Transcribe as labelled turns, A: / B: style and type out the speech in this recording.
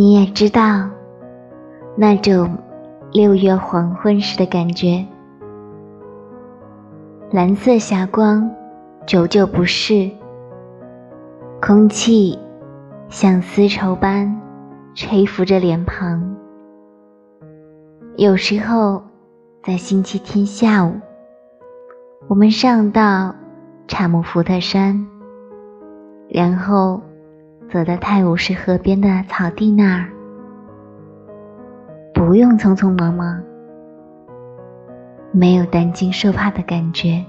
A: 你也知道那种六月黄昏时的感觉，蓝色霞光久久不逝，空气像丝绸般吹拂着脸庞。有时候在星期天下午，我们上到查姆福特山，然后。走到泰晤士河边的草地那儿，不用匆匆忙忙，没有担惊受怕的感觉。